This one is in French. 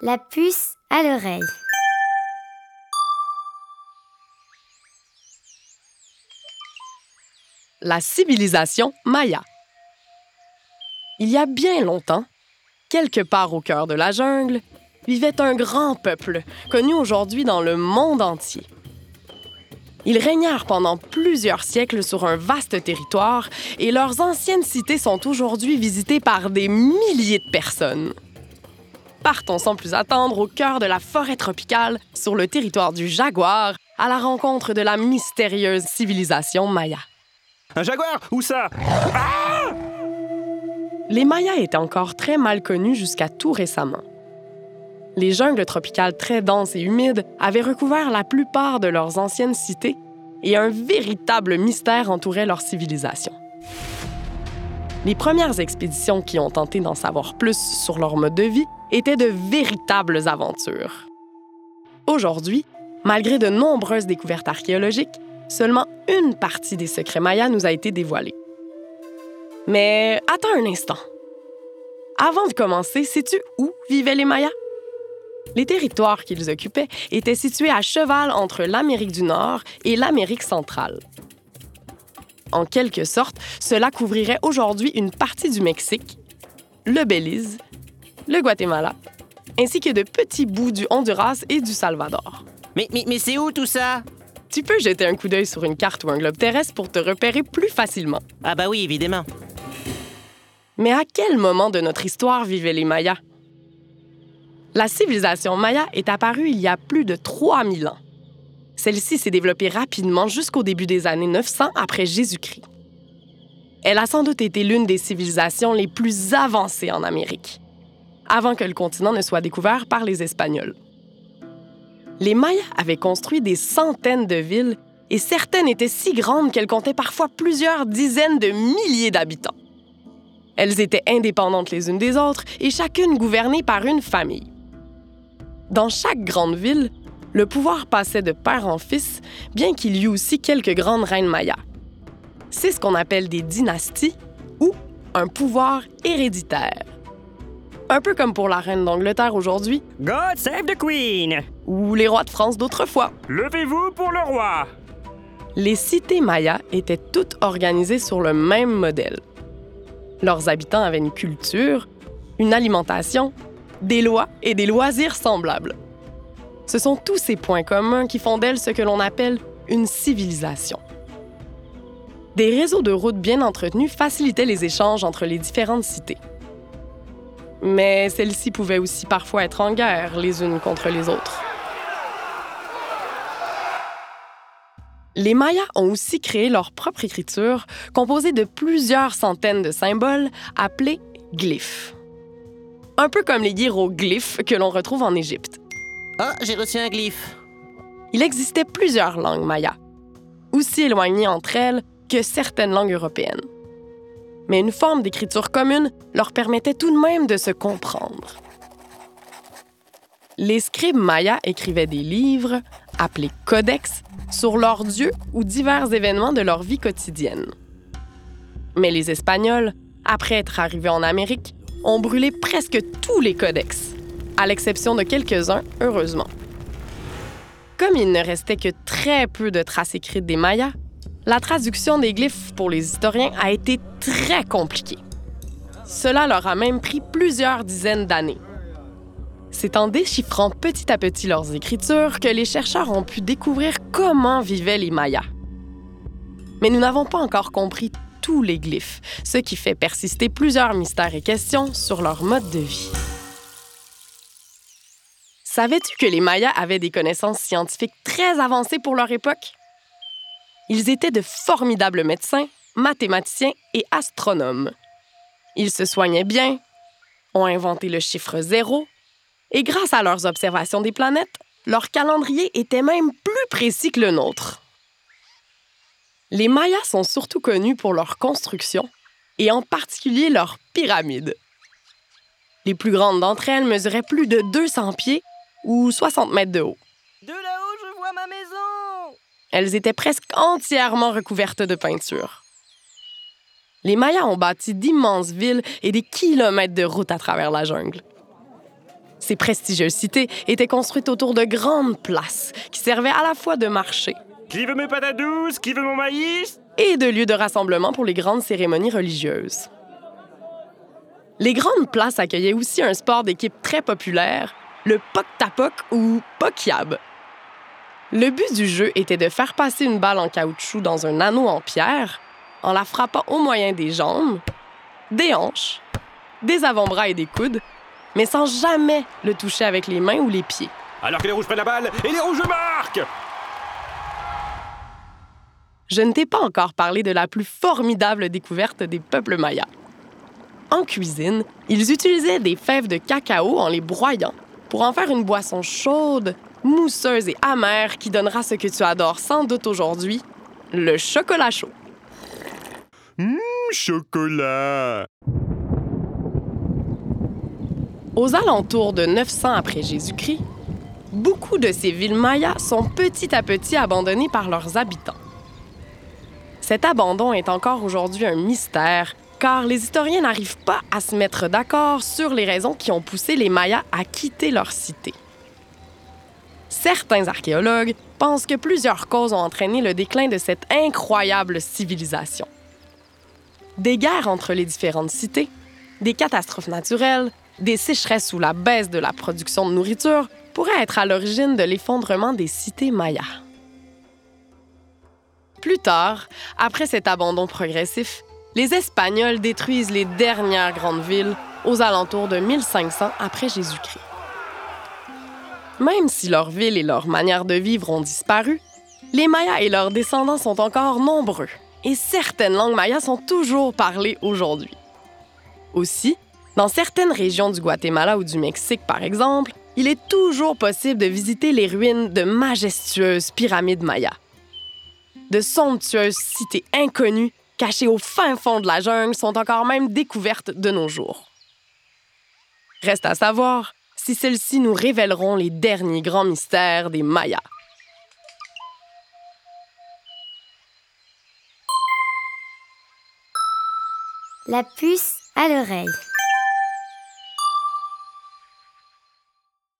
La puce à l'oreille. La civilisation maya. Il y a bien longtemps, quelque part au cœur de la jungle, vivait un grand peuple, connu aujourd'hui dans le monde entier. Ils régnèrent pendant plusieurs siècles sur un vaste territoire et leurs anciennes cités sont aujourd'hui visitées par des milliers de personnes. Partons sans plus attendre au cœur de la forêt tropicale, sur le territoire du jaguar, à la rencontre de la mystérieuse civilisation maya. Un jaguar? Où ça? Les Mayas étaient encore très mal connus jusqu'à tout récemment. Les jungles tropicales très denses et humides avaient recouvert la plupart de leurs anciennes cités et un véritable mystère entourait leur civilisation. Les premières expéditions qui ont tenté d'en savoir plus sur leur mode de vie étaient de véritables aventures. Aujourd'hui, malgré de nombreuses découvertes archéologiques, seulement une partie des secrets mayas nous a été dévoilée. Mais attends un instant. Avant de commencer, sais-tu où vivaient les Mayas? Les territoires qu'ils occupaient étaient situés à cheval entre l'Amérique du Nord et l'Amérique centrale. En quelque sorte, cela couvrirait aujourd'hui une partie du Mexique, le Belize, le Guatemala, ainsi que de petits bouts du Honduras et du Salvador. Mais, mais, mais c'est où tout ça? Tu peux jeter un coup d'œil sur une carte ou un globe terrestre pour te repérer plus facilement. Ah bah oui, évidemment. Mais à quel moment de notre histoire vivaient les Mayas? La civilisation maya est apparue il y a plus de 3000 ans. Celle-ci s'est développée rapidement jusqu'au début des années 900 après Jésus-Christ. Elle a sans doute été l'une des civilisations les plus avancées en Amérique, avant que le continent ne soit découvert par les Espagnols. Les Mayas avaient construit des centaines de villes et certaines étaient si grandes qu'elles comptaient parfois plusieurs dizaines de milliers d'habitants. Elles étaient indépendantes les unes des autres et chacune gouvernée par une famille. Dans chaque grande ville, le pouvoir passait de père en fils, bien qu'il y eût aussi quelques grandes reines mayas. C'est ce qu'on appelle des dynasties ou un pouvoir héréditaire. Un peu comme pour la reine d'Angleterre aujourd'hui God save the Queen ou les rois de France d'autrefois. Levez-vous pour le roi Les cités mayas étaient toutes organisées sur le même modèle. Leurs habitants avaient une culture, une alimentation, des lois et des loisirs semblables. Ce sont tous ces points communs qui font d'elle ce que l'on appelle une civilisation. Des réseaux de routes bien entretenus facilitaient les échanges entre les différentes cités. Mais celles-ci pouvaient aussi parfois être en guerre les unes contre les autres. Les Mayas ont aussi créé leur propre écriture, composée de plusieurs centaines de symboles appelés glyphes. Un peu comme les hiéroglyphes que l'on retrouve en Égypte. Ah, j'ai reçu un glyphe. Il existait plusieurs langues mayas, aussi éloignées entre elles que certaines langues européennes. Mais une forme d'écriture commune leur permettait tout de même de se comprendre. Les scribes mayas écrivaient des livres, appelés codex, sur leurs dieux ou divers événements de leur vie quotidienne. Mais les Espagnols, après être arrivés en Amérique, ont brûlé presque tous les codex, à l'exception de quelques-uns, heureusement. Comme il ne restait que très peu de traces écrites des Mayas, la traduction des glyphes pour les historiens a été très compliquée. Cela leur a même pris plusieurs dizaines d'années. C'est en déchiffrant petit à petit leurs écritures que les chercheurs ont pu découvrir comment vivaient les Mayas. Mais nous n'avons pas encore compris tous les glyphes, ce qui fait persister plusieurs mystères et questions sur leur mode de vie. Savais-tu que les Mayas avaient des connaissances scientifiques très avancées pour leur époque? Ils étaient de formidables médecins, mathématiciens et astronomes. Ils se soignaient bien, ont inventé le chiffre zéro, et grâce à leurs observations des planètes, leur calendrier était même plus précis que le nôtre. Les Mayas sont surtout connus pour leur construction, et en particulier leurs pyramides. Les plus grandes d'entre elles mesuraient plus de 200 pieds ou 60 mètres de haut. Elles étaient presque entièrement recouvertes de peinture. Les Mayas ont bâti d'immenses villes et des kilomètres de routes à travers la jungle. Ces prestigieuses cités étaient construites autour de grandes places qui servaient à la fois de marché Qui veut mes patates douces? Qui veut mon maïs? et de lieux de rassemblement pour les grandes cérémonies religieuses. Les grandes places accueillaient aussi un sport d'équipe très populaire, le Pok-Tapok ou Pokyab. Le but du jeu était de faire passer une balle en caoutchouc dans un anneau en pierre en la frappant au moyen des jambes, des hanches, des avant-bras et des coudes, mais sans jamais le toucher avec les mains ou les pieds. Alors que les rouges prennent la balle et les rouges marquent Je ne t'ai pas encore parlé de la plus formidable découverte des peuples mayas. En cuisine, ils utilisaient des fèves de cacao en les broyant pour en faire une boisson chaude, mousseuse et amère qui donnera ce que tu adores sans doute aujourd'hui, le chocolat chaud. Hum, chocolat Aux alentours de 900 après Jésus-Christ, beaucoup de ces villes mayas sont petit à petit abandonnées par leurs habitants. Cet abandon est encore aujourd'hui un mystère, car les historiens n'arrivent pas à se mettre d'accord sur les raisons qui ont poussé les Mayas à quitter leur cité. Certains archéologues pensent que plusieurs causes ont entraîné le déclin de cette incroyable civilisation. Des guerres entre les différentes cités, des catastrophes naturelles, des sécheresses ou la baisse de la production de nourriture pourraient être à l'origine de l'effondrement des cités mayas. Plus tard, après cet abandon progressif, les Espagnols détruisent les dernières grandes villes aux alentours de 1500 après Jésus-Christ. Même si leurs villes et leur manière de vivre ont disparu, les Mayas et leurs descendants sont encore nombreux et certaines langues mayas sont toujours parlées aujourd'hui. Aussi, dans certaines régions du Guatemala ou du Mexique, par exemple, il est toujours possible de visiter les ruines de majestueuses pyramides mayas de somptueuses cités inconnues cachées au fin fond de la jungle sont encore même découvertes de nos jours. Reste à savoir si celles-ci nous révéleront les derniers grands mystères des Mayas. La puce à l'oreille.